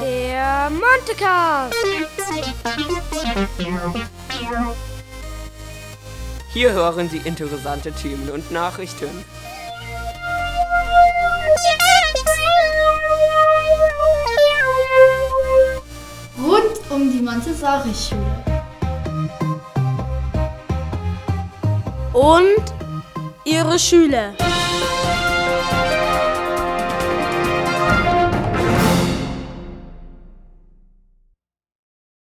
Der Montecast. Hier hören Sie interessante Themen und Nachrichten. Rund um die Montessori-Schule. Und ihre Schüler.